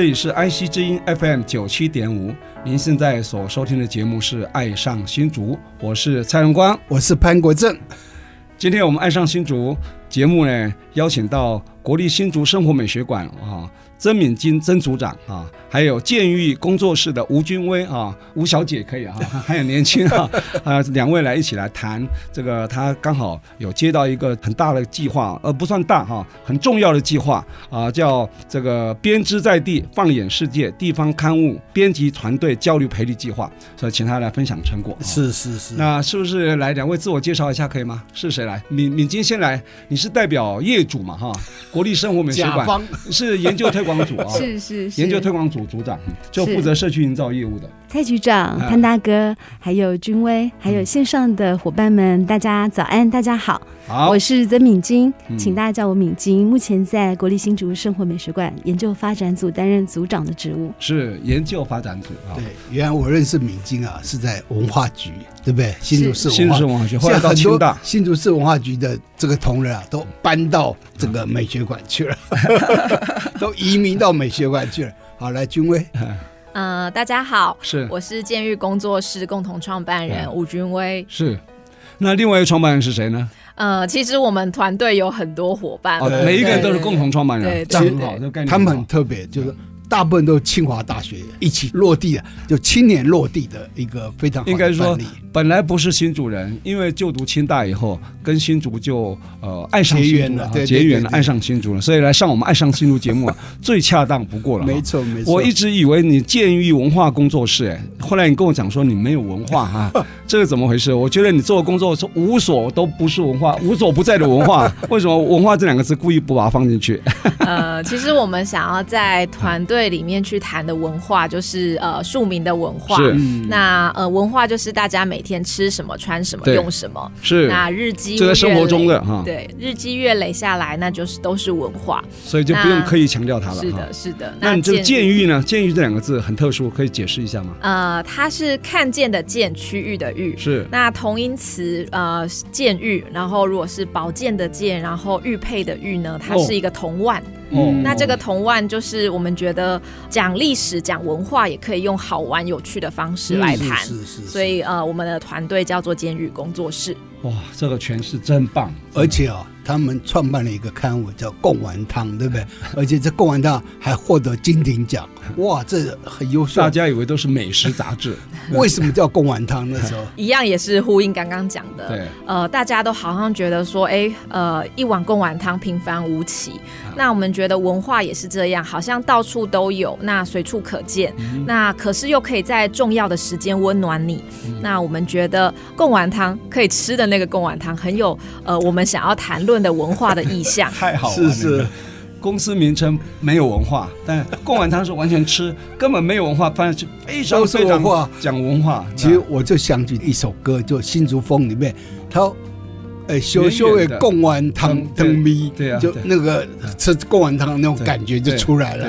这里是安溪之音 FM 九七点五，您现在所收听的节目是《爱上新竹》，我是蔡荣光，我是潘国正。今天我们《爱上新竹》节目呢，邀请到国立新竹生活美学馆啊。曾敏金曾组长啊，还有建育工作室的吴君威啊，吴小姐可以啊，还有年轻啊，啊，两位来一起来谈这个，他刚好有接到一个很大的计划，呃，不算大哈，很重要的计划啊，叫这个编织在地放眼世界地方刊物编辑团队交流培育计划，所以请他来分享成果。是是是，那是不是来两位自我介绍一下可以吗？是谁来？敏敏金先来，你是代表业主嘛哈？国立生活美学馆 是研究推广。组啊，是是是，研究推广组组长，就负责社区营造业务的蔡局长、潘大哥，还有君威，还有线上的伙伴们，大家早安，大家好，好，我是曾敏晶，请大家叫我敏晶，目前在国立新竹生活美学馆研究发展组担任组长的职务，是研究发展组啊。对，原来我认识敏晶啊，是在文化局，对不对？新竹市新竹市文化局，后来到清大，新竹市文化局的这个同仁啊，都搬到这个美学馆去了，都移民到美学馆去了。好，来君威。呃，大家好，是我是监狱工作室共同创办人吴君威。是，那另外一个创办人是谁呢？呃，其实我们团队有很多伙伴，每一个人都是共同创办人，这样很好，这概念。他们很特别，就是。大部分都是清华大学一起落地的，就青年落地的一个非常好的。应该说，本来不是新主人，因为就读清大以后，跟新竹就呃爱上结缘了，结缘了，爱上新竹了，所以来上我们爱上新竹节目啊，最恰当不过了。没错没错。我一直以为你建于文化工作室，哎，后来你跟我讲说你没有文化哈，这个怎么回事？我觉得你做的工作是无所都不是文化，无所不在的文化，为什么文化这两个字故意不把它放进去？呃，其实我们想要在团队。里面去谈的文化就是呃庶民的文化，是那呃文化就是大家每天吃什么穿什么用什么，是那日积就在生活中的哈，对日积月累下来，那就是都是文化，所以就不用刻意强调它了。是的，是的。那你这个监狱呢？监狱这两个字很特殊，可以解释一下吗？呃，它是看见的见，区域的域，是那同音词呃监狱，然后如果是宝剑的剑，然后玉佩的玉呢，它是一个同腕。哦嗯，那这个同万就是我们觉得讲历史、讲文化也可以用好玩、有趣的方式来谈，是是是。所以呃，我们的团队叫做监狱工作室。哇，这个诠释真棒，而且啊。他们创办了一个刊物叫《贡丸汤》，对不对？而且这贡丸汤还获得金鼎奖，哇，这很优秀。大家以为都是美食杂志，为什么叫贡丸汤？那时候一样也是呼应刚刚讲的。对，呃，大家都好像觉得说，哎，呃，一碗贡丸汤平凡无奇。啊、那我们觉得文化也是这样，好像到处都有，那随处可见。嗯、那可是又可以在重要的时间温暖你。嗯、那我们觉得贡丸汤可以吃的那个贡丸汤，很有呃，我们想要谈论。的文化的意象。太好了，是是，公司名称没有文化，但贡丸汤是完全吃，根本没有文化，反而是非常非常讲文化。其实我就想起一首歌，就《新竹风》里面，他呃，修修的贡丸汤汤米，对啊，就那个吃贡丸汤那种感觉就出来了。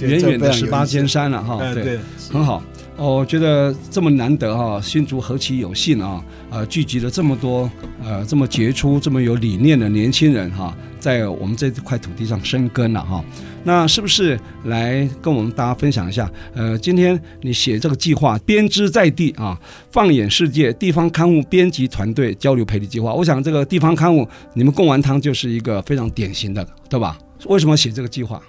远远的十八尖山了哈，对，很好。哦，我觉得这么难得哈，新竹何其有幸啊！呃，聚集了这么多呃这么杰出、这么有理念的年轻人哈，在我们这块土地上生根了哈。那是不是来跟我们大家分享一下？呃，今天你写这个计划，编织在地啊，放眼世界地方刊物编辑团队交流培力计划。我想这个地方刊物，你们贡丸汤就是一个非常典型的，对吧？为什么写这个计划？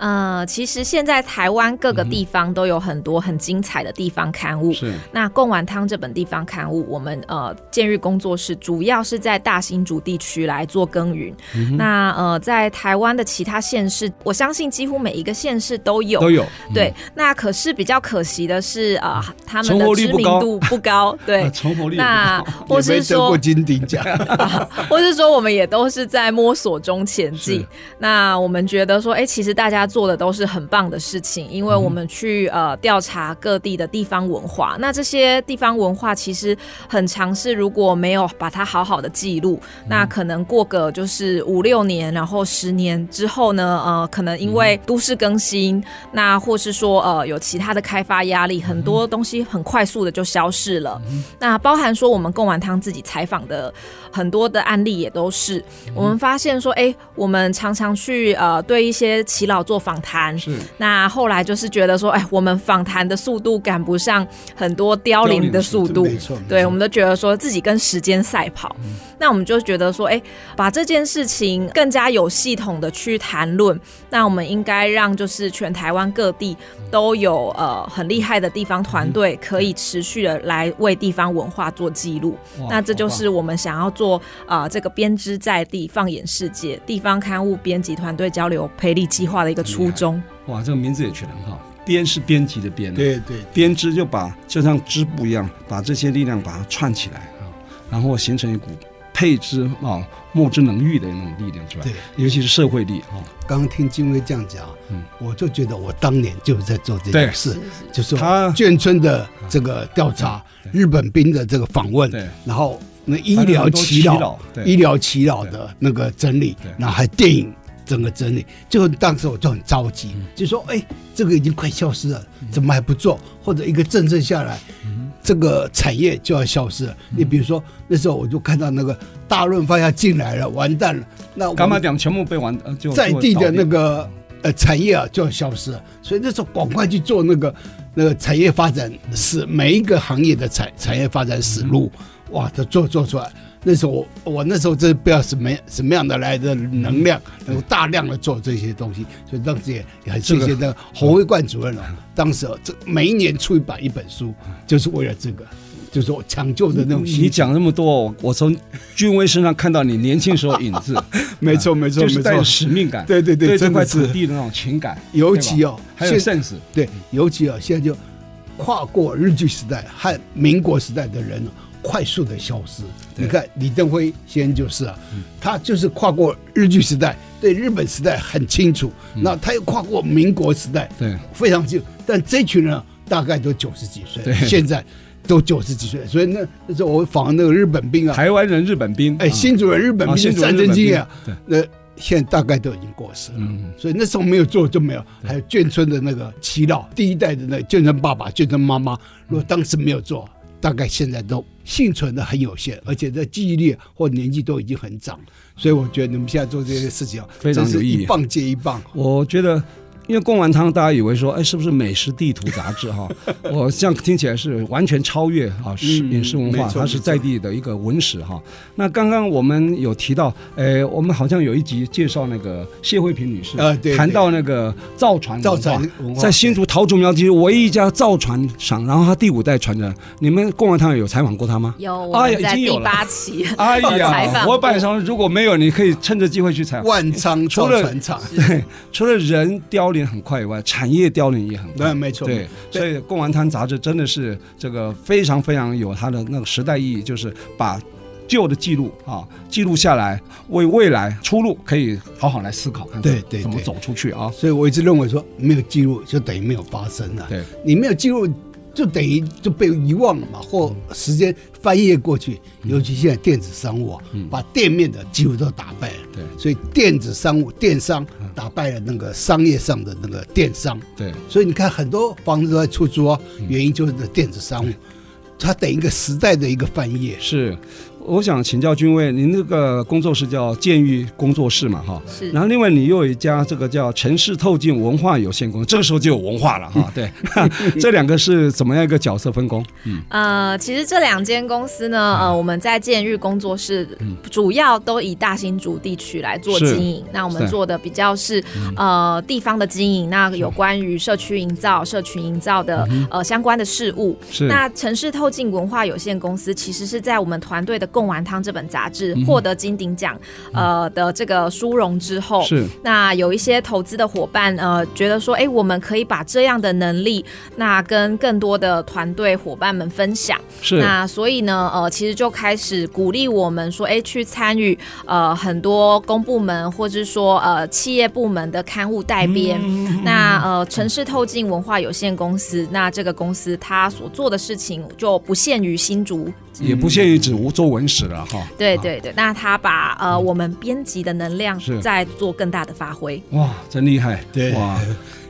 呃，其实现在台湾各个地方都有很多很精彩的地方刊物。是。那贡丸汤这本地方刊物，我们呃建育工作室主要是在大新竹地区来做耕耘。嗯、那呃，在台湾的其他县市，我相信几乎每一个县市都有。都有。嗯、对。那可是比较可惜的是，呃，他们的知名度不高。对。存活率那或是说金鼎奖、啊，或是说我们也都是在摸索中前进。那我们觉得说，哎、欸，其实大家。做的都是很棒的事情，因为我们去呃调查各地的地方文化，那这些地方文化其实很尝试如果没有把它好好的记录，那可能过个就是五六年，然后十年之后呢，呃，可能因为都市更新，那或是说呃有其他的开发压力，很多东西很快速的就消失了。那包含说我们贡丸汤自己采访的很多的案例也都是，我们发现说，哎，我们常常去呃对一些耆老做访谈。是，那后来就是觉得说，哎，我们访谈的速度赶不上很多凋零的速度，没错，对，我们都觉得说自己跟时间赛跑，嗯。那我们就觉得说，哎，把这件事情更加有系统的去谈论，那我们应该让就是全台湾各地都有呃很厉害的地方团队，可以持续的来为地方文化做记录。那这就是我们想要做啊、呃、这个编织在地放眼世界地方刊物编辑团队交流培力计划的一个初衷。哇，这个名字也取得很好，编是编辑的编，对对，编织就把就像织布一样，把这些力量把它串起来啊，然后形成一股配之啊，墨之能御的那种力量出来。对，尤其是社会力啊。刚刚听金威这样讲，嗯，我就觉得我当年就是在做这件事，就是他眷村的这个调查，日本兵的这个访问，对，然后那医疗祈祷，医疗祈祷的那个整理，然后还电影。整个整理，就当时我就很着急，嗯、就说：“哎、欸，这个已经快消失了，怎么还不做？或者一个政策下来，嗯、这个产业就要消失了。嗯”你比如说那时候我就看到那个大润发要进来了，完蛋了。那干嘛讲全部被完？就在地的那个呃产业啊就要消失了，所以那时候赶快去做那个那个产业发展史，每一个行业的产产业发展史录，哇，都做做出来。那时候我我那时候真不知道什么什么样的来的能量，能够大量的做这些东西，所以当时也也很谢谢那个侯卫冠主任了。当时这每一年出一版一本书，就是为了这个，就是我抢救的那种心。你讲那么多，我从军威身上看到你年轻时候影子，没错没错，就是带有使命感，对对对，对这块土地的那种情感，尤其哦，还有 sense，对，尤其哦，现在就跨过日据时代和民国时代的人快速的消失，你看李登辉先生就是啊，他就是跨过日据时代，对日本时代很清楚，那他又跨过民国时代，对，非常清楚。但这群人大概都九十几岁，现在都九十几岁，所以那那时候我访那个日本兵啊，台湾人日本兵，哎，新主人日本兵的战争经验啊，那现在大概都已经过世了，所以那时候没有做就没有。还有眷村的那个祈祷，第一代的那眷村爸爸、眷村妈妈，如果当时没有做。大概现在都幸存的很有限，而且在记忆力或年纪都已经很长，所以我觉得你们现在做这些事情非常有意义，一棒接一棒。我觉得。因为贡丸汤，大家以为说，哎，是不是美食地图杂志哈？我这样听起来是完全超越啊，是饮食文化，它是在地的一个文史哈。那刚刚我们有提到，哎，我们好像有一集介绍那个谢慧萍女士，呃，对，谈到那个造船，造船在新竹桃竹苗地区唯一一家造船厂，然后他第五代传人。你们贡丸汤有采访过他吗？有，哎呀，已经有八期，哎呀，我本来想如果没有，你可以趁着机会去采访。万昌造船厂，对，除了人凋零。很快以外，产业凋零也很快。对，没错。对，所以《贡丸滩》杂志真的是这个非常非常有它的那个时代意义，就是把旧的记录啊记录下来，为未来出路可以好好来思考，看对对，怎么走出去啊。所以我一直认为说，没有记录就等于没有发生了。对，你没有记录。就等于就被遗忘了嘛，或时间翻页过去，尤其现在电子商务啊，把店面的几乎都打败了。对，所以电子商务电商打败了那个商业上的那个电商。对，所以你看很多房子都在出租啊，原因就是那电子商务，它等于一个时代的一个翻页。是。我想请教君威，您那个工作室叫建育工作室嘛，哈，是。然后另外你又有一家这个叫城市透镜文化有限公司，这个时候就有文化了哈。对，这两个是怎么样一个角色分工？嗯，呃，其实这两间公司呢，呃，我们在建育工作室主要都以大新竹地区来做经营。那我们做的比较是呃地方的经营，那有关于社区营造、社群营造的呃相关的事物。是。那城市透镜文化有限公司其实是在我们团队的《贡丸汤》这本杂志获得金鼎奖呃的这个殊荣之后，是。那有一些投资的伙伴呃觉得说，哎，我们可以把这样的能力那跟更多的团队伙伴们分享。是。那所以呢，呃，其实就开始鼓励我们说，哎，去参与呃很多公部门或者说呃企业部门的刊物代编。嗯、那呃城市透镜文化有限公司，那这个公司它所做的事情就不限于新竹，也不限于只做文史了哈。对对对，那他把呃我们编辑的能量再做更大的发挥。哇，真厉害！对哇，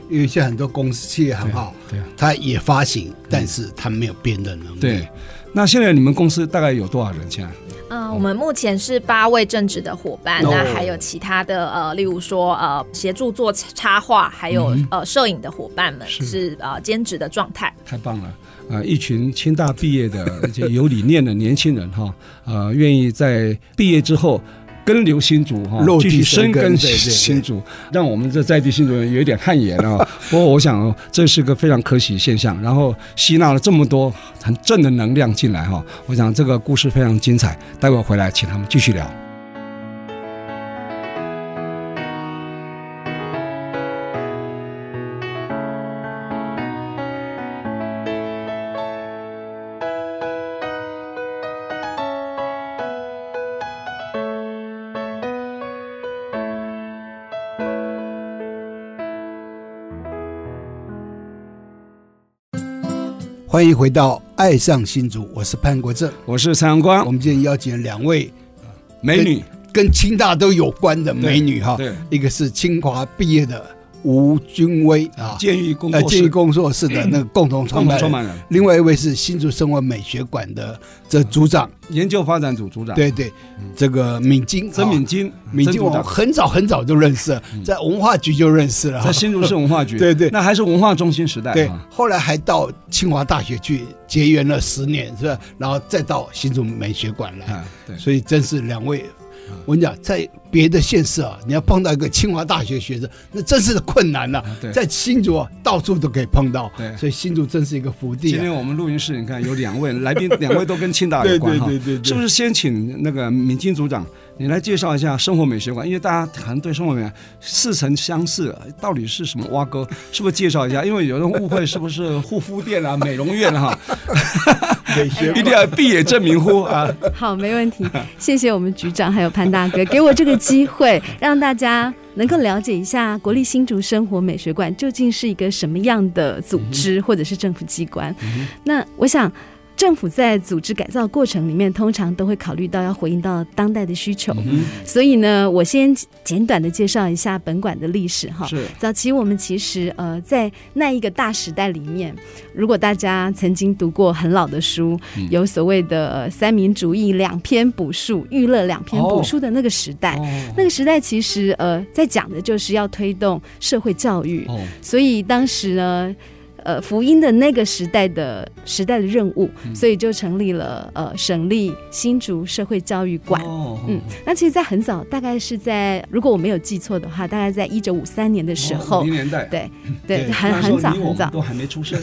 因为现在很多公司企业很好，对，他也发行，但是他没有编的能力。对，那现在你们公司大概有多少人？现在？嗯、呃，我们目前是八位正职的伙伴，那还有其他的呃，例如说呃，协助做插画，还有、嗯、呃摄影的伙伴们是，是呃兼职的状态。太棒了啊、呃！一群清大毕业的而且有理念的年轻人哈，呃，愿意在毕业之后。根留新竹哈，继续深耕新竹，让我们这在地新竹人有一点汗颜啊。不过我想这是个非常可喜现象，然后吸纳了这么多很正的能量进来哈。我想这个故事非常精彩，待会儿回来请他们继续聊。欢迎回到《爱上新竹》，我是潘国正，我是蔡阳光。我们今天邀请两位美女，跟清大都有关的美女哈。对，一个是清华毕业的吴君威啊，建育工作室的那个共同创办人。办人另外一位是新竹生活美学馆的这组长，研究发展组组长。对对，这个敏晶，曾敏晶，敏晶，我很早很早就认识了，在文化局就认识了，在新竹市文化局。对对，那还是文化中心时代。对，后来还到清华大学去结缘了十年，是吧？然后再到新竹美学馆来。对，所以真是两位。我跟你讲，在别的县市啊，你要碰到一个清华大学学生，那真是困难了，啊。在新竹啊，到处都可以碰到。对，所以新竹真是一个福地，啊。今天我们录音室，你看有两位来宾，两位都跟清大有关哈。对对对对，对，是不是先请那个敏金组长，你来介绍一下生活美学馆？因为大家可能对生活美学似曾相识，到底是什么挖沟？是不是介绍一下？因为有人误会是不是护肤店啊、美容院哈？一定要闭眼证明乎啊！好，没问题。谢谢我们局长还有潘大哥给我这个机会，让大家能够了解一下国立新竹生活美学馆究竟是一个什么样的组织或者是政府机关。那我想。政府在组织改造过程里面，通常都会考虑到要回应到当代的需求，嗯、所以呢，我先简短的介绍一下本馆的历史哈。是。早期我们其实呃在那一个大时代里面，如果大家曾经读过很老的书，嗯、有所谓的三民主义两篇补述、娱乐两篇补述的那个时代，哦、那个时代其实呃在讲的就是要推动社会教育，哦、所以当时呢。呃，福音的那个时代的时代的任务，嗯、所以就成立了呃省立新竹社会教育馆。哦、嗯，那其实，在很早，大概是在如果我没有记错的话，大概在一九五三年的时候，对，对很很早很早，都还没出生。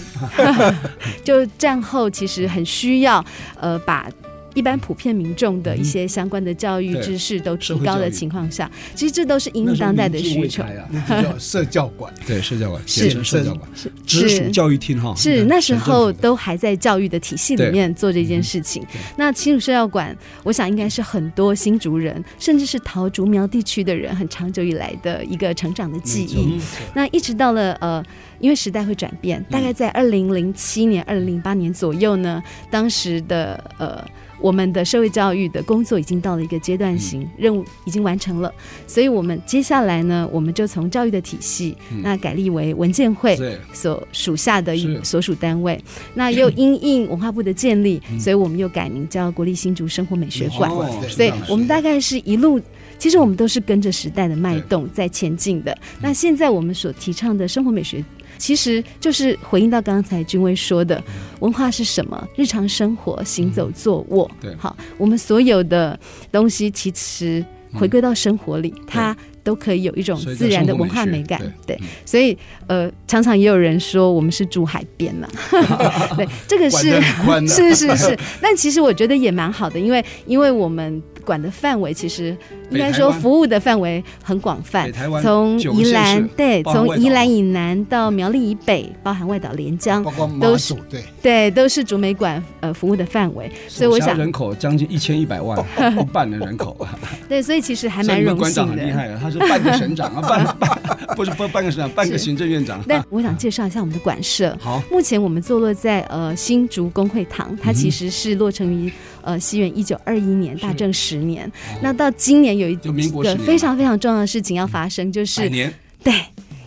就战后，其实很需要呃把。一般普遍民众的一些相关的教育知识都提高的情况下，其实这都是因应当代的需求。那叫社教馆，对，社教馆，是社教馆，是直属教育厅哈。是那时候都还在教育的体系里面做这件事情。那新竹社教馆，我想应该是很多新竹人，甚至是桃竹苗地区的人，很长久以来的一个成长的记忆。那一直到了呃。因为时代会转变，大概在二零零七年、二零零八年左右呢，当时的呃我们的社会教育的工作已经到了一个阶段性，嗯、任务已经完成了，所以我们接下来呢，我们就从教育的体系，嗯、那改立为文建会所属下的一所属单位，那又因应文化部的建立，嗯、所以我们又改名叫国立新竹生活美学馆，哦、所以我们大概是一路。其实我们都是跟着时代的脉动在前进的。那现在我们所提倡的生活美学，其实就是回应到刚才君威说的，文化是什么？日常生活，行走、坐卧。对，好，我们所有的东西其实回归到生活里，它都可以有一种自然的文化美感。对，所以呃，常常也有人说我们是住海边嘛。对，这个是 是是是，但其实我觉得也蛮好的，因为因为我们。管的范围其实应该说服务的范围很广泛，从宜兰对，从宜兰以南到苗栗以北，包含外岛连江，都是对对，都是竹美馆呃服务的范围。所以我想人口将近一千一百万，一半的人口。对，所以其实还蛮荣幸的。很厉害的，他是半个省长啊，半半不是不半个省长，半个行政院长。但我想介绍一下我们的馆舍。好，目前我们坐落在呃新竹工会堂，它其实是落成于。呃，西元一九二一年，大正十年。哦、那到今年有一个非常非常重要的事情要发生，就是年。对，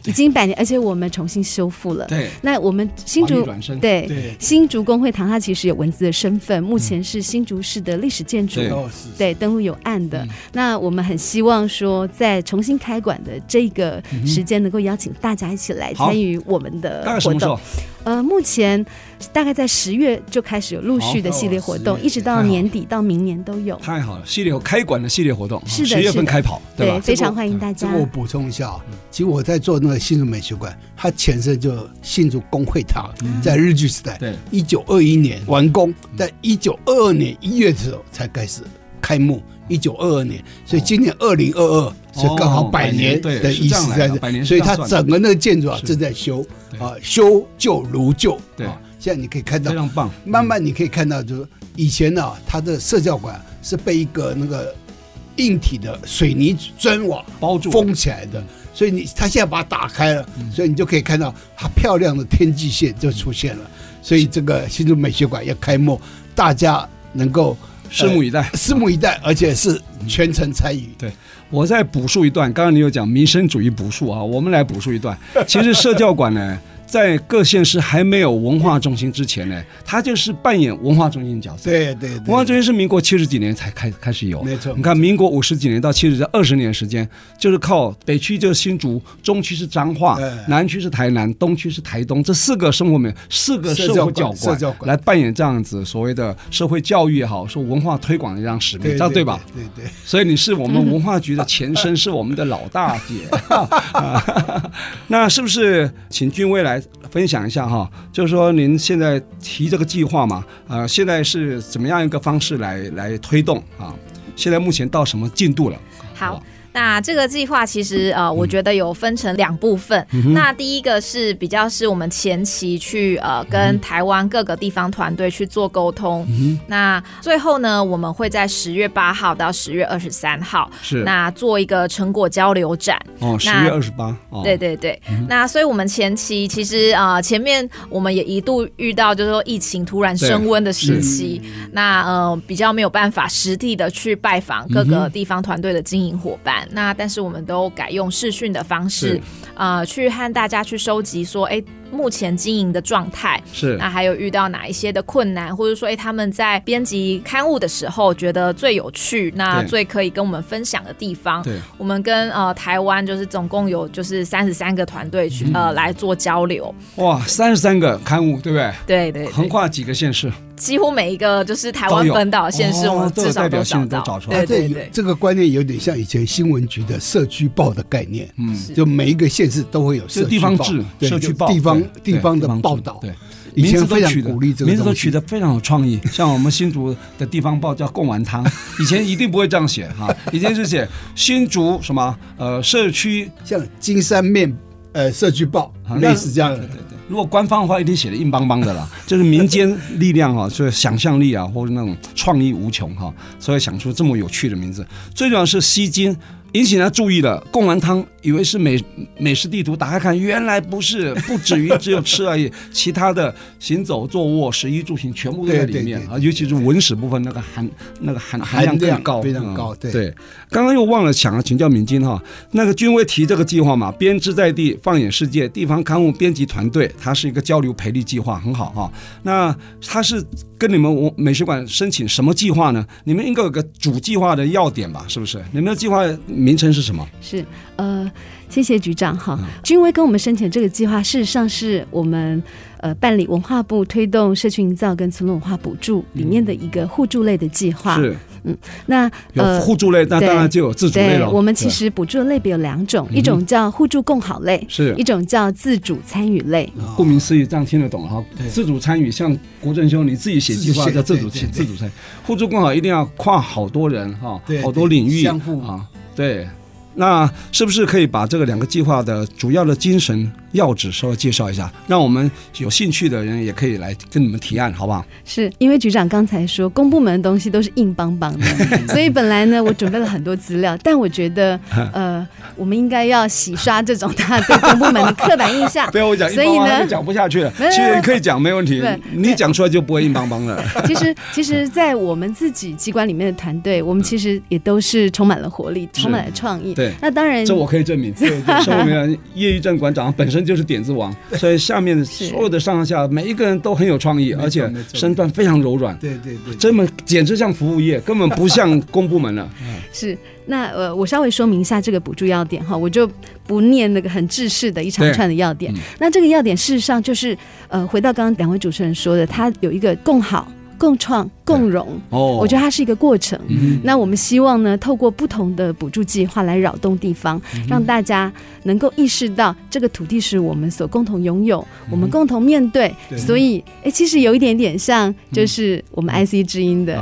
已经百年，而且我们重新修复了。对，那我们新竹对，对。新竹公会堂，它其实有文字的身份，目前是新竹市的历史建筑，对，对，登录有案的。嗯、那我们很希望说，在重新开馆的这个时间，能够邀请大家一起来参与我们的活动。呃，目前大概在十月就开始有陆续的系列活动，一直到年底到明年都有。太好了，系列有开馆的系列活动，是的，十月份开跑，对，非常欢迎大家。我补充一下，其实我在做那个新竹美术馆，它前身就新竹工会堂，在日据时代，对，一九二一年完工，在一九二二年一月的时候才开始开幕，一九二二年，所以今年二零二二。是刚好百年的意思在这，所以它整个那个建筑啊正在修啊，修旧如旧。对，现在你可以看到，非常棒。慢慢你可以看到，就是以前呢，它的社教馆是被一个那个硬体的水泥砖瓦包住封起来的，所以你它现在把它打开了，所以你就可以看到它漂亮的天际线就出现了。所以这个新竹美学馆要开幕，大家能够拭目以待，拭目以待，而且是全程参与。对。我再补述一段，刚刚你有讲民生主义补述啊，我们来补述一段。其实社教馆呢。在各县市还没有文化中心之前呢，他就是扮演文化中心角色。对对，文化中心是民国七十几年才开开始有。没错，你看民国五十几年到七十这二十年时间，就是靠北区就是新竹，中区是彰化，南区是台南，东区是台东，这四个生活面四个社会教馆来扮演这样子所谓的社会教育也好，说文化推广的这样使命，这样对吧？对对。所以你是我们文化局的前身，是我们的老大姐。那是不是请君未来？分享一下哈，就是说您现在提这个计划嘛，呃，现在是怎么样一个方式来来推动啊？现在目前到什么进度了？好。那这个计划其实呃，我觉得有分成两部分。嗯、那第一个是比较是我们前期去呃跟台湾各个地方团队去做沟通。嗯、那最后呢，我们会在十月八号到十月二十三号是那做一个成果交流展。哦，十月二十八。哦，对对对。嗯、那所以我们前期其实呃前面我们也一度遇到就是说疫情突然升温的时期，那呃比较没有办法实地的去拜访各个地方团队的经营伙伴。那但是我们都改用视讯的方式，呃，去和大家去收集说，哎。目前经营的状态是，那还有遇到哪一些的困难，或者说，哎，他们在编辑刊物的时候觉得最有趣，那最可以跟我们分享的地方，对，我们跟呃台湾就是总共有就是三十三个团队去、嗯、呃来做交流。哇，三十三个刊物，对不对？对对，对，横跨几个县市，几乎每一个就是台湾本岛县市，我们至少都找到。哦、都找出来。对对对，这个观念有点像以前新闻局的社区报的概念，嗯，就每一个县市都会有社区报，地方志、社区报，地方。地方的报道，对，以前非常鼓励这个名字都取得非常有创意。像我们新竹的地方报叫贡丸汤，以前一定不会这样写哈，以前是写新竹什么呃社区，像金山面呃社区报，类似这样的。对对对，如果官方的话，一定写的硬邦邦的啦，就是民间力量哈，就是想象力啊，或者那种创意无穷哈，所以想出这么有趣的名字。最重要是吸睛。引起他注意了，贡丸汤以为是美美食地图，打开看，原来不是，不止于只有吃而已，其他的行走、坐卧、食衣住行全部都在里面啊，尤其是文史部分那个含那个含含量更高，非常高。对，对，刚刚又忘了想了请教敏金哈，那个君威提这个计划嘛，编织在地，放眼世界，地方刊物编辑团队，它是一个交流培力计划，很好哈。那它是跟你们美术馆申请什么计划呢？你们应该有个主计划的要点吧？是不是？你们的计划？名称是什么？是呃，谢谢局长哈。君威跟我们申请这个计划，事实上是我们呃办理文化部推动社区营造跟村落文化补助里面的一个互助类的计划。是。嗯，那有互助类，那当然就有自主类了。我们其实补助的类别有两种，一种叫互助共好类，是一种叫自主参与类。顾名思义，这样听得懂哈。自主参与，像国政兄你自己写计划叫自主自主参与，互助共好一定要跨好多人哈，好多领域相互啊，对。那是不是可以把这个两个计划的主要的精神要旨稍微介绍一下，让我们有兴趣的人也可以来跟你们提案，好不好？是因为局长刚才说公部门的东西都是硬邦邦的，所以本来呢我准备了很多资料，但我觉得 呃我们应该要洗刷这种他对公部门的刻板印象。不要我讲硬邦邦就讲不下去了。其实可以讲没问题，你讲出来就不会硬邦邦了。其实其实，在我们自己机关里面的团队，我们其实也都是充满了活力，充满了创意。对，那当然，这我可以证明。对，是我们叶玉正馆长本身就是点子王，所以下面所有的上下每一个人都很有创意，而且身段非常柔软。对对对，这么简直像服务业，根本不像公部门了。是，那呃，我稍微说明一下这个补助要点哈，我就不念那个很制式的一长串的要点。那这个要点事实上就是呃，回到刚刚两位主持人说的，它有一个共好。共创、共荣，哦，我觉得它是一个过程。嗯、那我们希望呢，透过不同的补助计划来扰动地方，嗯、让大家能够意识到这个土地是我们所共同拥有，嗯、我们共同面对。对，所以，哎，其实有一点点像，就是我们 IC 之音的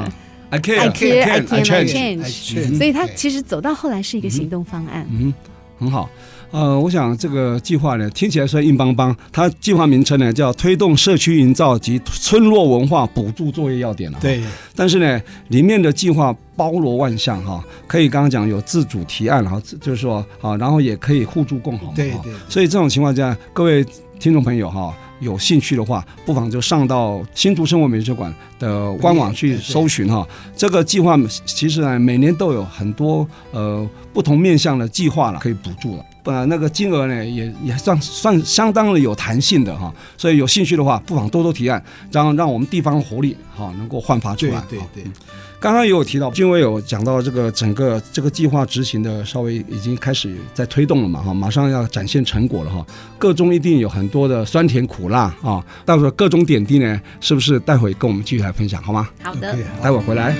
I care, I care, I can change。所以，他其实走到后来是一个行动方案。嗯，很好。呃，我想这个计划呢，听起来虽然硬邦邦，它计划名称呢叫推动社区营造及村落文化补助作业要点了。对，但是呢，里面的计划包罗万象哈，可以刚刚讲有自主提案，然后就是说啊，然后也可以互助共好。对对。所以这种情况下，各位听众朋友哈，有兴趣的话，不妨就上到新竹生活美术馆的官网去搜寻哈。这个计划其实呢，每年都有很多呃不同面向的计划了，可以补助了。呃，那个金额呢，也也算算相当的有弹性的哈，所以有兴趣的话，不妨多多提案，让让我们地方活力哈能够焕发出来。对对，对。刚刚也有提到，君威有讲到这个整个这个计划执行的稍微已经开始在推动了嘛哈，马上要展现成果了哈，各中一定有很多的酸甜苦辣啊，到时候各种点滴呢，是不是待会跟我们继续来分享好吗？好的，待会回来。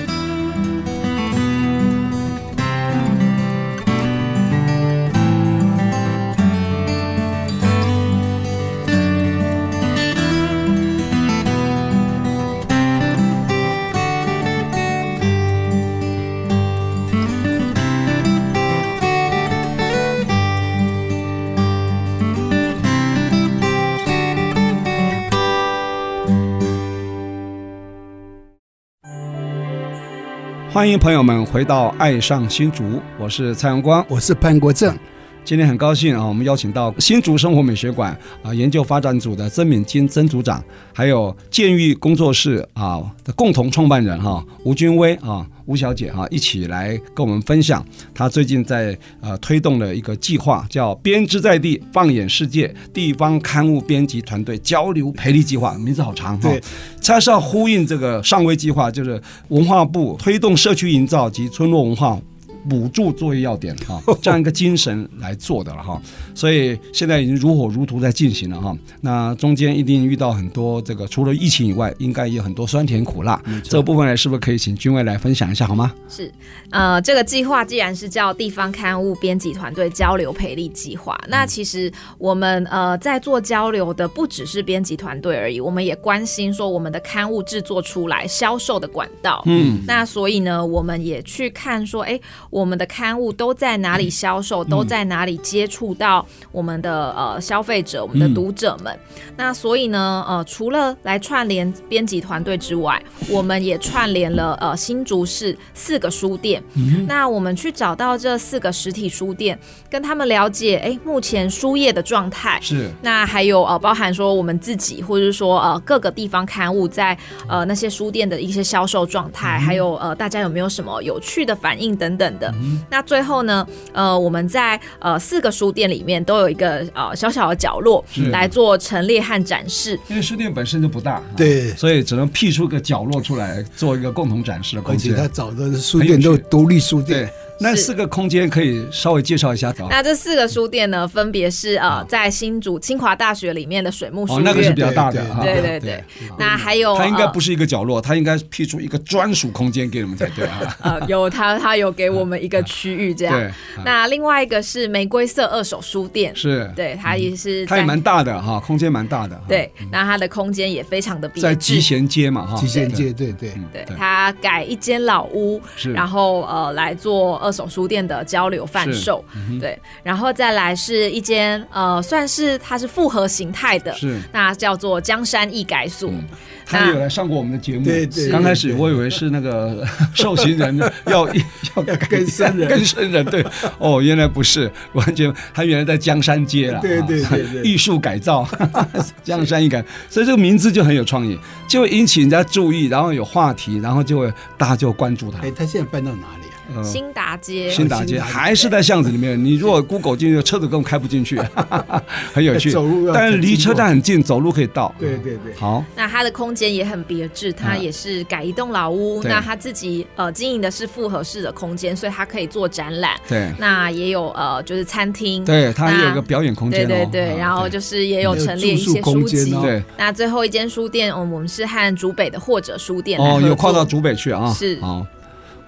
欢迎朋友们回到《爱上新竹》，我是蔡阳光，我是潘国正。今天很高兴啊，我们邀请到新竹生活美学馆啊研究发展组的曾敏金曾组长，还有建育工作室啊的共同创办人哈吴君威啊。吴小姐哈，一起来跟我们分享她最近在呃推动的一个计划，叫“编织在地，放眼世界”地方刊物编辑团队交流培力计划，名字好长哈。对，它是要呼应这个上位计划，就是文化部推动社区营造及村落文化。补助作业要点哈，这样一个精神来做的了哈，所以现在已经如火如荼在进行了哈。那中间一定遇到很多这个，除了疫情以外，应该也有很多酸甜苦辣。这个部分呢，是不是可以请君威来分享一下好吗？是，呃，这个计划既然是叫地方刊物编辑团队交流培力计划，那其实我们呃在做交流的不只是编辑团队而已，我们也关心说我们的刊物制作出来销售的管道。嗯，那所以呢，我们也去看说，哎。我们的刊物都在哪里销售，嗯、都在哪里接触到我们的呃消费者、我们的读者们。嗯、那所以呢，呃，除了来串联编辑团队之外，我们也串联了呃新竹市四个书店。嗯、那我们去找到这四个实体书店，跟他们了解，哎，目前书业的状态是。那还有呃，包含说我们自己，或者是说呃各个地方刊物在呃那些书店的一些销售状态，嗯、还有呃大家有没有什么有趣的反应等等的。嗯、那最后呢，呃，我们在呃四个书店里面都有一个呃小小的角落来做陈列和展示。因为书店本身就不大，对，所以只能辟出个角落出来做一个共同展示的空间。而且他找的书店都独立书店。那四个空间可以稍微介绍一下。那这四个书店呢，分别是呃，在新竹清华大学里面的水木书院，那个是比较大的。对对对。那还有，它应该不是一个角落，它应该辟出一个专属空间给你们才对 啊。呃，有它，它有给我们一个区域这样。那另外一个是玫瑰色二手书店，是对，它也是，它也蛮大的哈，空间蛮大的。对，那它的空间也非常的在集贤街嘛哈，集贤街，对对对。它改一间老屋，然后呃来做二手书店的。交流贩售，嗯、对，然后再来是一间呃，算是它是复合形态的，是那叫做江山易改所。嗯他有来上过我们的节目，对对。刚开始我以为是那个 受刑人 要要跟生人，跟生人，对。哦，原来不是，完全他原来在江山街了，对对对，艺术改造，江山易改，所以这个名字就很有创意，就会引起人家注意，然后有话题，然后就会大家就关注他。哎，他现在搬到哪里？新达街，新达街还是在巷子里面。你如果 Google 进去，车子根本开不进去，很有趣。但是离车站很近，走路可以到。对对对。好，那它的空间也很别致，它也是改一栋老屋。那他自己呃经营的是复合式的空间，所以它可以做展览。对。那也有呃就是餐厅。对，它也有个表演空间。对对对。然后就是也有陈列一些书籍。对。那最后一间书店，我们是和竹北的或者书店哦，有跨到竹北去啊。是。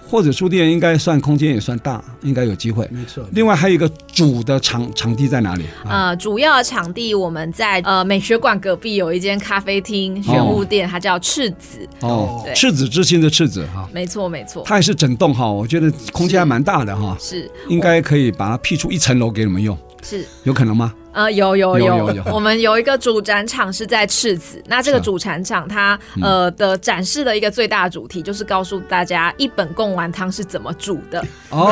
或者书店应该算空间也算大，应该有机会。没错。另外还有一个主的场场地在哪里？呃，主要的场地我们在呃美学馆隔壁有一间咖啡厅玄物店，它叫赤子。哦，赤子之心的赤子哈。没错没错。它也是整栋哈，我觉得空间还蛮大的哈。是。应该可以把它辟出一层楼给你们用。是。有可能吗？呃，有有有，我们有一个主展场是在赤子，那这个主展场它呃的展示的一个最大主题就是告诉大家一本贡丸汤是怎么煮的。哦，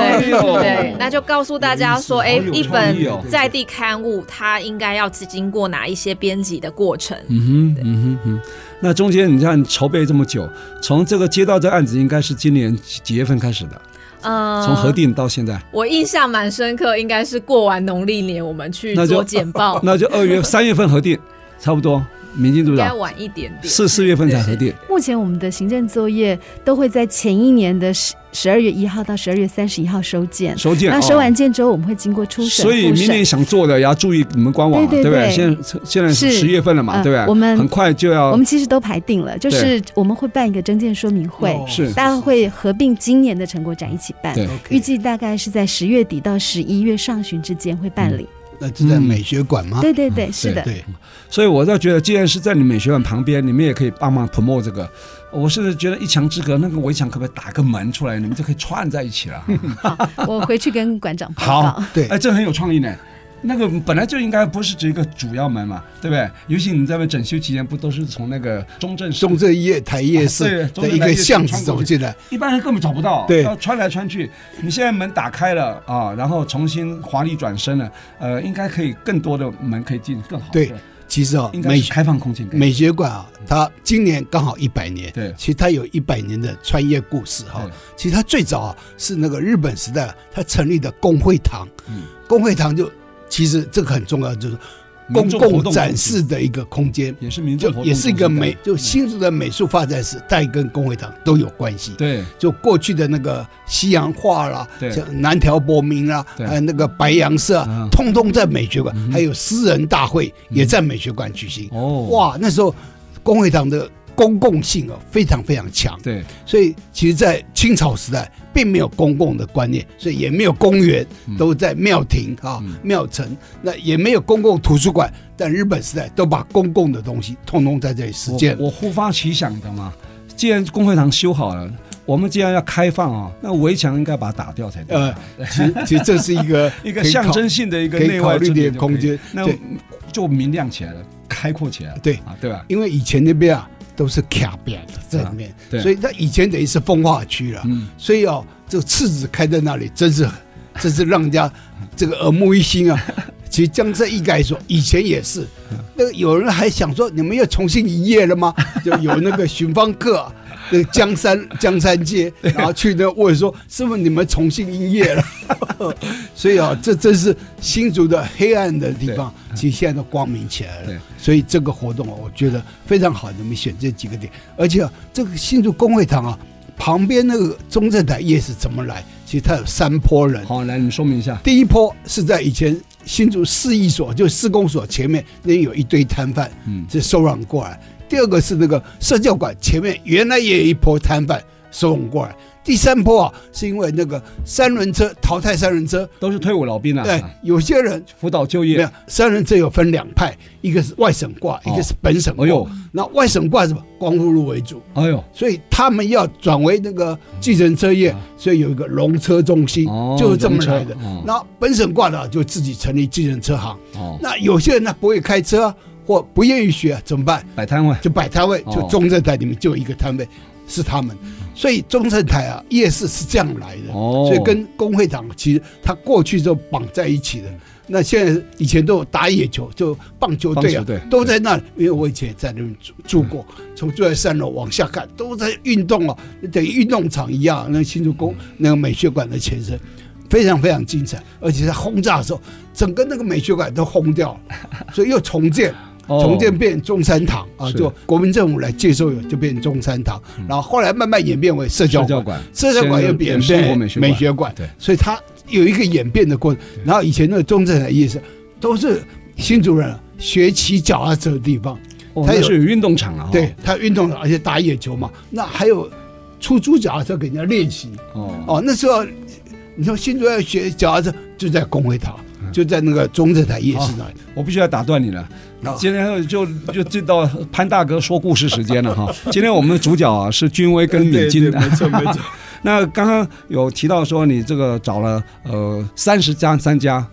对，那就告诉大家说，哎，一本在地刊物它应该要经过哪一些编辑的过程。嗯哼，嗯哼哼。那中间你看筹备这么久，从这个接到这案子应该是今年几月份开始的？呃，从核定到现在，我印象蛮深刻，应该是过完农历年，我们去做简报，那就二月、三月份核定，差不多。民进组长，应该晚一点点，四四月份才核定。目前我们的行政作业都会在前一年的十十二月一号到十二月三十一号收件。收件，那收完件之后，我们会经过初审。所以明年想做的也要注意你们官网，对不对？现现在是十月份了嘛，对不对？我们很快就要，我们其实都排定了，就是我们会办一个征件说明会，是大家会合并今年的成果展一起办，预计大概是在十月底到十一月上旬之间会办理。那是在美学馆吗？对对对，是的。对，所以我倒觉得，既然是在你美学馆旁边，你们也可以帮忙 promote 这个。我是觉得一墙之隔，那个围墙可不可以打个门出来，你们就可以串在一起了。好，我回去跟馆长报告。好，对，哎，这很有创意呢。那个本来就应该不是只一个主要门嘛，对不对？尤其你在那整修期间，不都是从那个中正中正夜台夜市的一个巷子走进来，一般人根本找不到，对，要穿来穿去。你现在门打开了啊，然后重新华丽转身了，呃，应该可以更多的门可以进，更好。对，其实啊，美开放空间美学馆啊，它今年刚好一百年，对，其实它有一百年的穿越故事哈。其实它最早啊是那个日本时代，它成立的工会堂，嗯，公会堂就。其实这个很重要，就是公共展示的一个空间，也是民众，也是一个美，就新竹的美术发展史，带跟工会堂都有关系。对，就过去的那个西洋画啦，像南条博明啦，还有那个白杨社，通通在美学馆，还有诗人大会也在美学馆举行。哦，哇，那时候工会堂的。公共性啊，非常非常强。对，所以其实，在清朝时代，并没有公共的观念，所以也没有公园，都在庙庭啊、庙城。那也没有公共图书馆。但日本时代，都把公共的东西通通在这里实践。我忽发奇想的嘛，既然公会堂修好了。我们既然要开放啊，那围墙应该把它打掉才对。呃，其实其实这是一个 一个象征性的一个内外之点空间，那就明亮起来了，开阔起来了。对啊，对吧？因为以前那边啊都是卡边的这里面，所以它以前等于是风化区了。嗯，所以哦，这个次子开在那里，真是真是让人家这个耳目一新啊。其实江浙一改说，以前也是，那个有人还想说，你们又重新营业了吗？就有那个寻芳客，那个江山江山街，然后去那问说，是不是你们重新营业了？所以啊，这真是新竹的黑暗的地方，其实现在都光明起来了。所以这个活动啊，我觉得非常好，你们选这几个点，而且啊，这个新竹工会堂啊，旁边那个中正台夜市怎么来？其实它有三波人。好，来你说明一下。第一波是在以前。新竹市役所就施工所前面那有一堆摊贩，嗯，是收养过来。第二个是那个社教馆前面原来也有一波摊贩收拢过来。第三波啊，是因为那个三轮车淘汰三轮车，都是退伍老兵啊。对，有些人辅导就业。三轮车有分两派，一个是外省挂，一个是本省挂。哎呦，那外省挂什么？光复路为主。哎呦，所以他们要转为那个计程车业，所以有一个龙车中心，就是这么来的。那本省挂的就自己成立计程车行。那有些人呢不会开车或不愿意学，怎么办？摆摊位，就摆摊位，就中正台里面就有一个摊位是他们。所以中正台啊，夜市是这样来的，哦、所以跟工会堂其实它过去就绑在一起的。那现在以前都有打野球，就棒球队啊，都在那里。因为我以前也在那边住住过，从住在三楼往下看，都在运动啊，等于运动场一样。那新竹工那个美学馆的前身，非常非常精彩，而且在轰炸的时候，整个那个美学馆都轰掉了，所以又重建。重建变中山堂啊，就国民政府来接收，就变中山堂，然后后来慢慢演变为社交馆，社交馆。又变变美学馆，对，所以它有一个演变的过程。然后以前那个中正台夜市都是新主任学骑脚踏车的地方，它也是有运动场啊，对，它运动场，而且打野球嘛，那还有出租脚踏车给人家练习。哦。哦，那时候你说新主任学脚踏车就在公会堂。就在那个中正台夜市那里，我必须要打断你了。今天就就就到潘大哥说故事时间了哈。今天我们的主角啊是君威跟敏金，没错没错。那刚刚有提到说你这个找了呃三十家三家。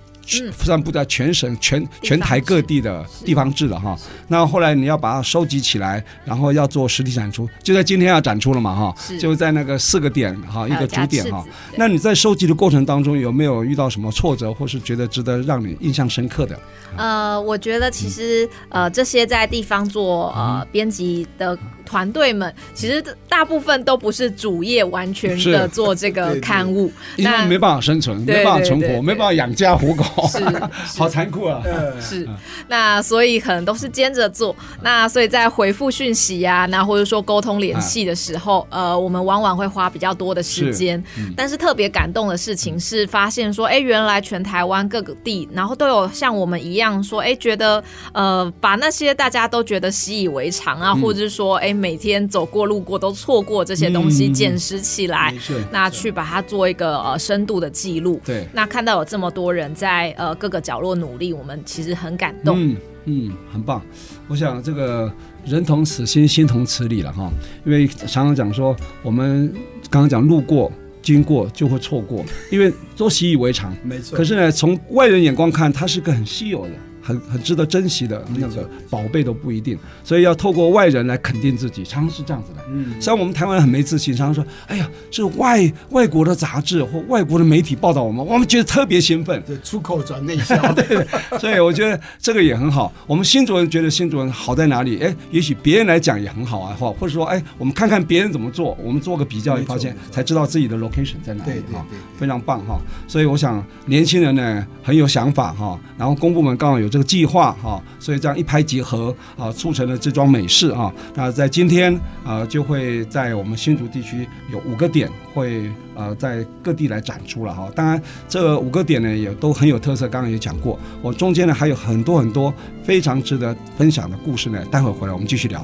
散布在全省、全全台各地的地方志的哈，那后来你要把它收集起来，然后要做实体展出，就在今天要展出了嘛哈，就在那个四个点哈，一个主点哈。那你在收集的过程当中有没有遇到什么挫折，或是觉得值得让你印象深刻的？呃，我觉得其实呃这些在地方做呃编辑的。团队们其实大部分都不是主业，完全的做这个刊物，因为没办法生存，没办法存活，没办法养家糊口，是 好残酷啊！是，那所以可能都是兼着做。那所以在回复讯息呀，那或者说沟通联系的时候，呃，我们往往会花比较多的时间。但是特别感动的事情是，发现说，哎，原来全台湾各个地，然后都有像我们一样说，哎，觉得呃，把那些大家都觉得习以为常啊，或者是说，哎。每天走过路过都错过这些东西，捡拾起来，那去把它做一个呃深度的记录。对，那看到有这么多人在呃各个角落努力，我们其实很感动。嗯嗯，很棒。我想这个人同此心，心同此理了哈。因为常常讲说，我们刚刚讲路过经过就会错过，因为都习以为常。没错。可是呢，从外人眼光看，它是个很稀有的。很很值得珍惜的那个宝贝都不一定，所以要透过外人来肯定自己，常常是这样子的。嗯，像我们台湾人很没自信，常常说：“哎呀，是外外国的杂志或外国的媒体报道我们，我们觉得特别兴奋。”对，出口转内销，对。所以我觉得这个也很好。我们新主人觉得新主人好在哪里？哎，也许别人来讲也很好啊，或或者说，哎，我们看看别人怎么做，我们做个比较，也发现才知道自己的 location 在哪里。对对对，非常棒哈。所以我想年轻人呢很有想法哈，然后公部门刚好有这个。这个计划哈，所以这样一拍即合啊，促成了这桩美事啊。那在今天啊，就会在我们新竹地区有五个点会呃在各地来展出了哈。当然，这五个点呢也都很有特色，刚刚也讲过。我中间呢还有很多很多非常值得分享的故事呢，待会回来我们继续聊。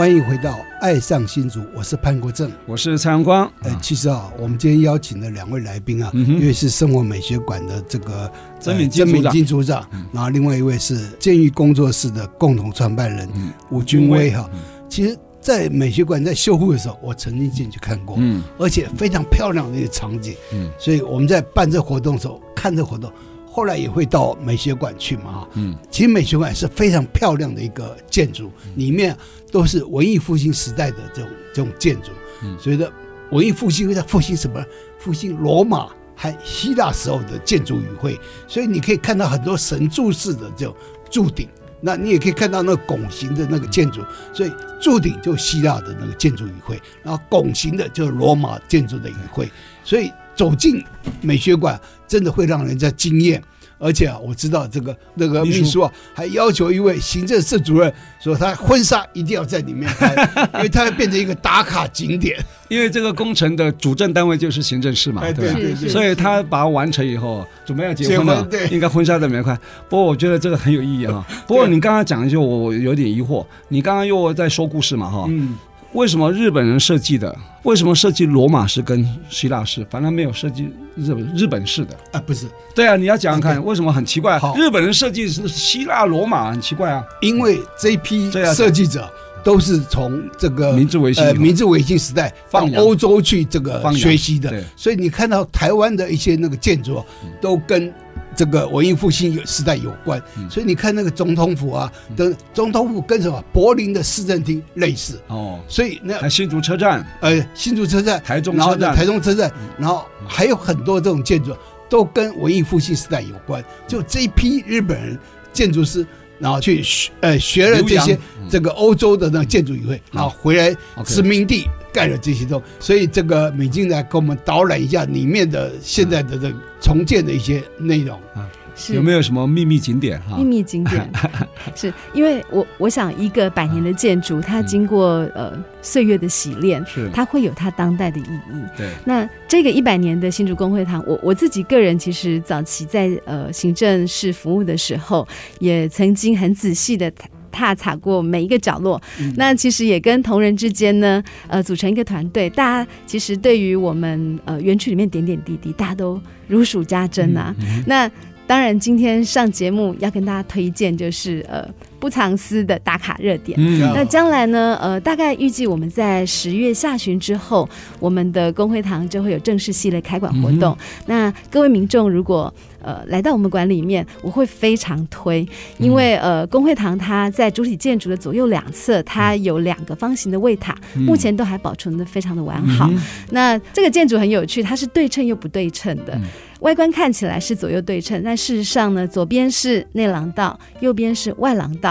欢迎回到《爱上新竹》，我是潘国正，我是蔡阳光。呃，其实啊，我们今天邀请的两位来宾啊，一位是生活美学馆的这个曾敏金组长，然后另外一位是监狱工作室的共同创办人吴军威哈。其实，在美学馆在修复的时候，我曾经进去看过，嗯，而且非常漂亮的一个场景，嗯，所以我们在办这活动的时候，看这活动。后来也会到美学馆去嘛，嗯，其实美学馆是非常漂亮的一个建筑，里面都是文艺复兴时代的这种这种建筑，嗯，所以的文艺复兴会在复兴什么？复兴罗马和希腊时候的建筑语汇，所以你可以看到很多神柱式的这种柱顶，那你也可以看到那个拱形的那个建筑，所以柱顶就希腊的那个建筑语汇，然后拱形的就是罗马建筑的语汇，所以。走进美学馆，真的会让人家惊艳。而且啊，我知道这个那个秘书啊，还要求一位行政室主任说，他婚纱一定要在里面拍，因为他要变成一个打卡景点。因为这个工程的主政单位就是行政室嘛，对吧？所以他把它完成以后，准备要结婚了，应该婚纱在里面拍。不过我觉得这个很有意义啊。不过你刚刚讲的就我有点疑惑，你刚刚又在说故事嘛，哈。嗯。为什么日本人设计的？为什么设计罗马式跟希腊式，反正没有设计日本日本式的？啊，不是，对啊，你要讲讲看，为什么很奇怪？好，日本人设计是希腊罗马，很奇怪啊。因为这一批设计者都是从这个明治维新、呃、明治维新时代到欧洲去这个学习的，所以你看到台湾的一些那个建筑都跟。这个文艺复兴时代有关，所以你看那个总统府啊，的总统府跟什么柏林的市政厅类似。哦，所以那新竹车站，呃，新竹车站，台中车站，台中车站，然后还有很多这种建筑都跟文艺复兴时代有关。就这一批日本人建筑师，然后去学呃学了这些这个欧洲的那个建筑语汇，然后回来殖民地盖了这些东西，所以这个美金来给我们导览一下里面的现在的这个。重建的一些内容啊，有没有什么秘密景点哈？秘密景点 是因为我我想一个百年的建筑，它经过呃岁月的洗练，是它会有它当代的意义。对，那这个一百年的新竹公会堂，我我自己个人其实早期在呃行政室服务的时候，也曾经很仔细的。踏踩过每一个角落，嗯、那其实也跟同仁之间呢，呃，组成一个团队。大家其实对于我们呃园区里面点点滴滴，大家都如数家珍啊。嗯嗯、那当然，今天上节目要跟大家推荐就是呃。不藏私的打卡热点。嗯、那将来呢？呃，大概预计我们在十月下旬之后，我们的公会堂就会有正式系列开馆活动。嗯、那各位民众如果呃来到我们馆里面，我会非常推，因为呃公会堂它在主体建筑的左右两侧，它有两个方形的卫塔，嗯、目前都还保存的非常的完好。嗯、那这个建筑很有趣，它是对称又不对称的。嗯外观看起来是左右对称，但事实上呢，左边是内廊道，右边是外廊道。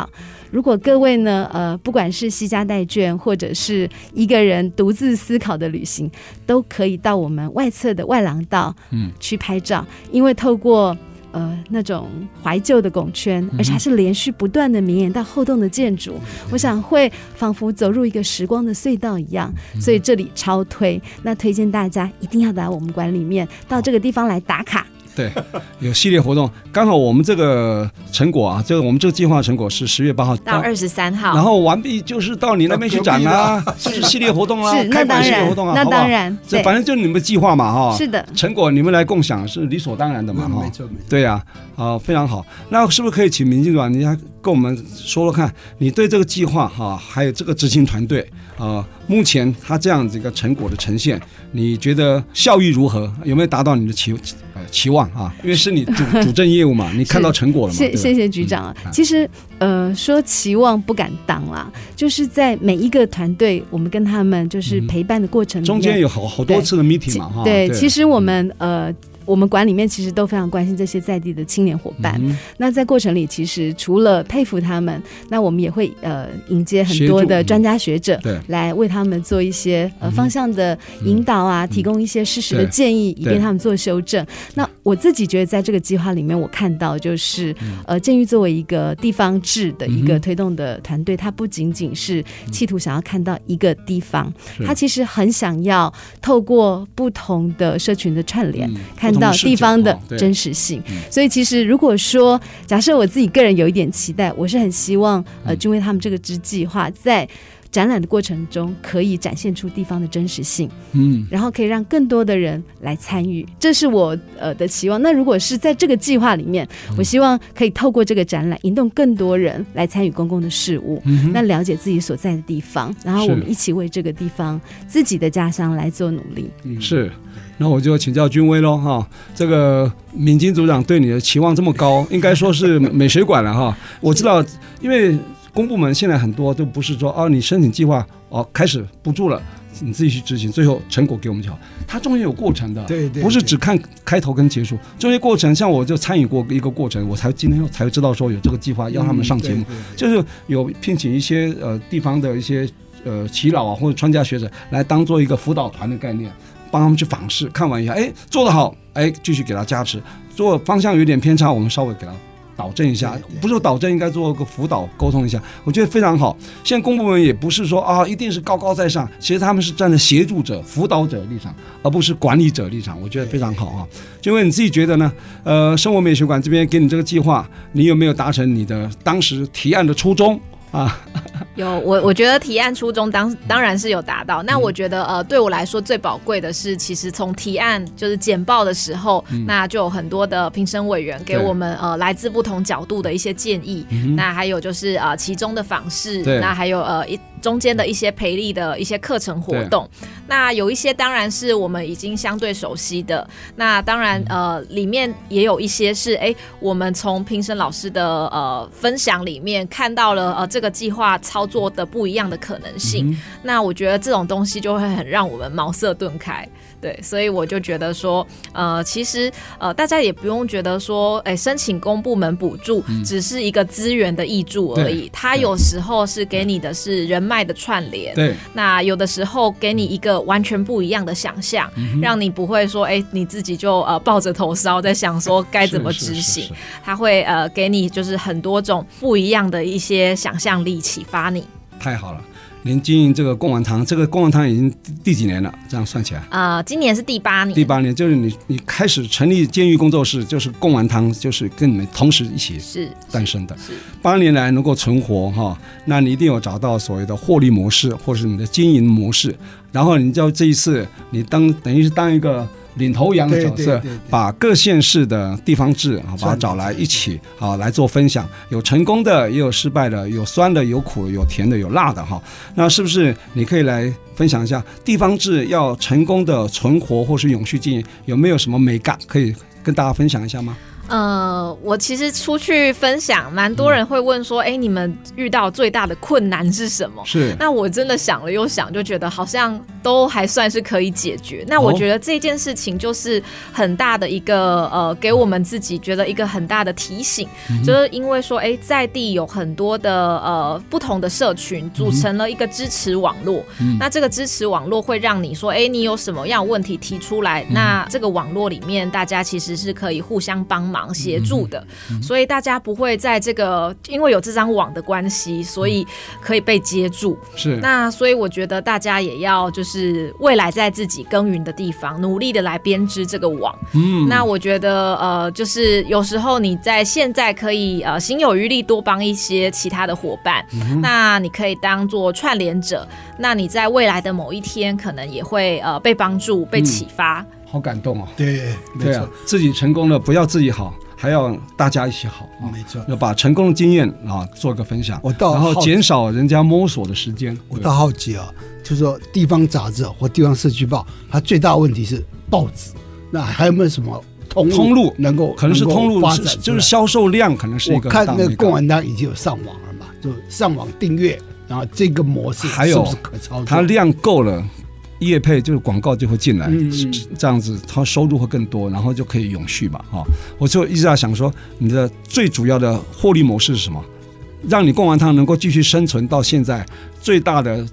如果各位呢，呃，不管是西家带卷，或者是一个人独自思考的旅行，都可以到我们外侧的外廊道，嗯，去拍照，嗯、因为透过。呃，那种怀旧的拱圈，而且还是连续不断的绵延到后栋的建筑，嗯、我想会仿佛走入一个时光的隧道一样，嗯、所以这里超推。那推荐大家一定要来我们馆里面，到这个地方来打卡。对，有系列活动，刚好我们这个成果啊，这个我们这个计划成果是十月八号到二十三号，然后完毕就是到你那边去展啊，是系列活动啊，开馆系列活动啊，那当然，这反正就是你们计划嘛，哈，是的，成果你们来共享是理所当然的嘛，哈，没错没错，对呀，好，非常好，那是不是可以请明进总，你来跟我们说说看，你对这个计划哈，还有这个执行团队啊，目前他这样子一个成果的呈现，你觉得效益如何？有没有达到你的期呃？期望啊，因为是你主主政业务嘛，你看到成果了吗？谢谢谢局长啊。其实呃，说期望不敢当啦，就是在每一个团队，我们跟他们就是陪伴的过程中间有好好多次的 meeting 嘛哈。对，其实我们呃。我们馆里面其实都非常关心这些在地的青年伙伴。嗯、那在过程里，其实除了佩服他们，那我们也会呃迎接很多的专家学者，对，来为他们做一些呃方向的引导啊，嗯、提供一些事实的建议，以便他们做修正。那我自己觉得，在这个计划里面，我看到就是呃，鉴于作为一个地方制的一个推动的团队，它不仅仅是企图想要看到一个地方，它其实很想要透过不同的社群的串联，看。到地方的真实性，所以其实如果说假设我自己个人有一点期待，我是很希望呃，君威他们这个支计划在展览的过程中可以展现出地方的真实性，嗯，然后可以让更多的人来参与，这是我呃的期望。那如果是在这个计划里面，我希望可以透过这个展览引动更多人来参与公共的事务，嗯，那了解自己所在的地方，然后我们一起为这个地方自己的家乡来做努力。嗯是，那我就请教君威喽哈，这个敏金组长对你的期望这么高，应该说是美 水馆了哈。我知道，因为。公部门现在很多都不是说哦，你申请计划哦，开始补助了，你自己去执行，最后成果给我们就好。它中间有过程的，对对，对，不是只看开头跟结束，中间过程。像我就参与过一个过程，我才今天才知道说有这个计划要他们上节目，嗯、就是有聘请一些呃地方的一些呃耆老啊或者专家学者来当做一个辅导团的概念，帮他们去访视，看完一下，哎，做得好，哎，继续给他加持；做方向有点偏差，我们稍微给他。导正一下，不是说导正，应该做个辅导沟通一下，我觉得非常好。现在公部门也不是说啊，一定是高高在上，其实他们是站在协助者、辅导者立场，而不是管理者立场，我觉得非常好啊。就因为你自己觉得呢？呃，生活美学馆这边给你这个计划，你有没有达成你的当时提案的初衷 啊？有我，我觉得提案初衷当当然是有达到。那我觉得呃，对我来说最宝贵的是，其实从提案就是简报的时候，嗯、那就有很多的评审委员给我们呃来自不同角度的一些建议。嗯、那还有就是呃其中的访视，那还有呃一。中间的一些培力的一些课程活动，那有一些当然是我们已经相对熟悉的，那当然呃里面也有一些是哎我们从评审老师的呃分享里面看到了呃这个计划操作的不一样的可能性，嗯，那我觉得这种东西就会很让我们茅塞顿开。对，所以我就觉得说，呃，其实呃，大家也不用觉得说，哎，申请公部门补助只是一个资源的益助而已。它有时候是给你的是人脉的串联，对。那有的时候给你一个完全不一样的想象，嗯、让你不会说，哎，你自己就呃抱着头烧在想说该怎么执行。它会呃给你就是很多种不一样的一些想象力启发你。太好了。您经营这个贡丸汤，这个贡丸汤已经第几年了？这样算起来，啊、呃，今年是第八年。第八年就是你你开始成立监狱工作室，就是贡丸汤，就是跟你们同时一起是诞生的。八年来能够存活哈，那你一定有找到所谓的获利模式，或是你的经营模式。然后你就这一次，你当等于是当一个。领头羊的角色，把各县市的地方志啊，把它找来一起啊来做分享，有成功的，也有失败的，有酸的，有苦的，有甜的，有辣的哈。那是不是你可以来分享一下地方志要成功的存活或是永续经营，有没有什么美感可以跟大家分享一下吗？呃，我其实出去分享，蛮多人会问说，哎、嗯，你们遇到最大的困难是什么？是。那我真的想了又想，就觉得好像都还算是可以解决。那我觉得这件事情就是很大的一个呃，给我们自己觉得一个很大的提醒，嗯、就是因为说，哎，在地有很多的呃不同的社群组成了一个支持网络、嗯。那这个支持网络会让你说，哎，你有什么样问题提出来、嗯，那这个网络里面大家其实是可以互相帮忙。协助的，所以大家不会在这个，因为有这张网的关系，所以可以被接住。是，那所以我觉得大家也要就是未来在自己耕耘的地方，努力的来编织这个网。嗯，那我觉得呃，就是有时候你在现在可以呃，心有余力多帮一些其他的伙伴，嗯、那你可以当做串联者，那你在未来的某一天可能也会呃被帮助、被启发。嗯好感动哦！对，对啊，自己成功了，不要自己好，还要大家一起好啊！没错，要把成功的经验啊做个分享。我到然后减少人家摸索的时间。我倒好奇啊，就是说地方杂志或地方社区报，它最大的问题是报纸，那还有没有什么通路通路能够可能是通路发展，就是销售量可能是一个。我看那个贡丸汤已经有上网了嘛，就上网订阅，然后这个模式还有可操作，它量够了。业配就是广告就会进来，嗯，这样子他收入会更多，然后就可以永续嘛，哈。我就一直在想说，你的最主要的获利模式是什么？让你贡丸汤能够继续生存到现在，最大的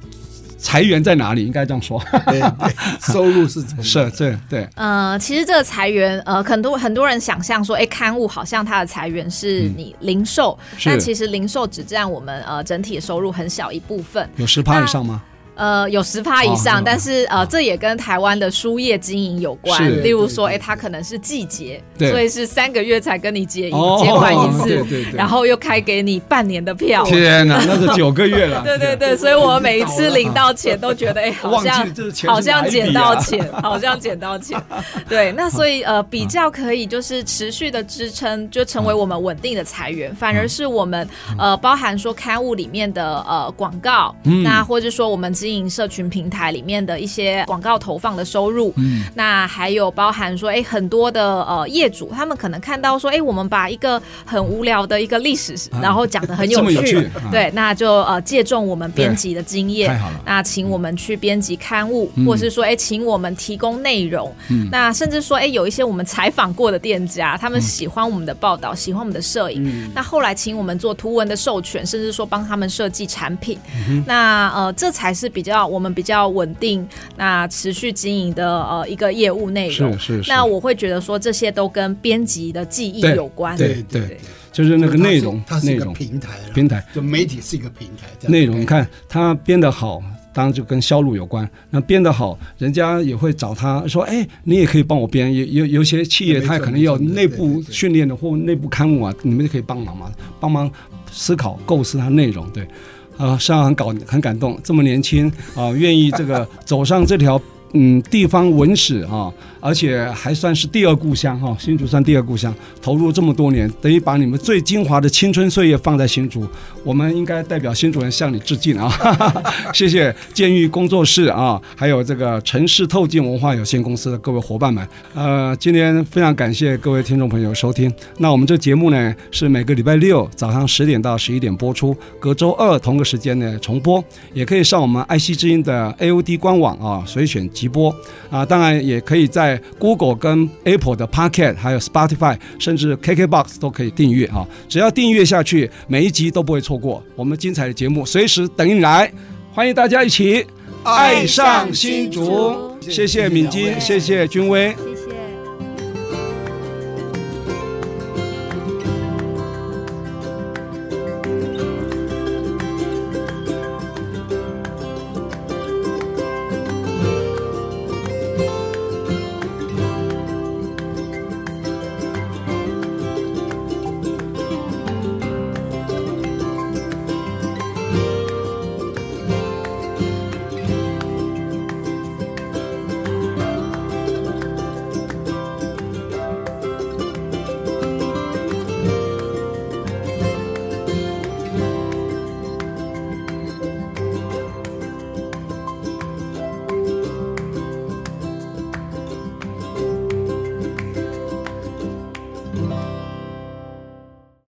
财源在哪里？应该这样说，对对，收入是是，对对。呃，其实这个财源，呃，很多很多人想象说，哎，刊物好像它的财源是你零售，嗯，但其实零售只占我们呃整体的收入很小一部分，有十趴以上吗？呃，有十趴以上，哦、但是呃，这也跟台湾的书业经营有关。例如说，哎，它可能是季节，所以是三个月才跟你结一结款一次，哦、然后又开给你半年的票。天哪，那是九个月了。对对对，所以我每一次领到钱都觉得，哎，好像好像捡到钱，好像捡到钱。对，那所以呃，比较可以就是持续的支撑，就成为我们稳定的财源。反而是我们呃，包含说刊物里面的呃广告，那或者说我们。经营社群平台里面的一些广告投放的收入，嗯，那还有包含说，哎，很多的呃业主，他们可能看到说，哎，我们把一个很无聊的一个历史，然后讲的很有趣，有趣对，那就呃借重我们编辑的经验，那请我们去编辑刊物，嗯、或是说，哎，请我们提供内容，嗯、那甚至说，哎，有一些我们采访过的店家，他们喜欢我们的报道，喜欢我们的摄影，嗯、那后来请我们做图文的授权，甚至说帮他们设计产品，嗯、那呃，这才是。比较我们比较稳定，那持续经营的呃一个业务内容，是是是。那我会觉得说这些都跟编辑的记忆有关，对对，对，对，就是那个内容，它是一个平台，平台就媒体是一个平台，内容你看它编得好，当然就跟销路有关。那编得好，人家也会找他说，哎，你也可以帮我编。有有有些企业他可能要内部训练的或内部刊物啊，你们就可以帮忙嘛，帮忙思考构思它内容，对。啊，是啊很感很感动，这么年轻啊，愿意这个走上这条嗯地方文史啊。而且还算是第二故乡哈，新竹算第二故乡，投入这么多年，等于把你们最精华的青春岁月放在新竹，我们应该代表新竹人向你致敬啊！谢谢监狱工作室啊，还有这个城市透镜文化有限公司的各位伙伴们，呃，今天非常感谢各位听众朋友收听。那我们这节目呢是每个礼拜六早上十点到十一点播出，隔周二同个时间呢重播，也可以上我们爱惜之音的 AOD 官网啊随选即播啊，当然也可以在。Google 跟 Apple 的 Podcast，还有 Spotify，甚至 KKBox 都可以订阅啊！只要订阅下去，每一集都不会错过我们精彩的节目，随时等你来。欢迎大家一起爱上新竹，谢谢敏金，谢谢君威。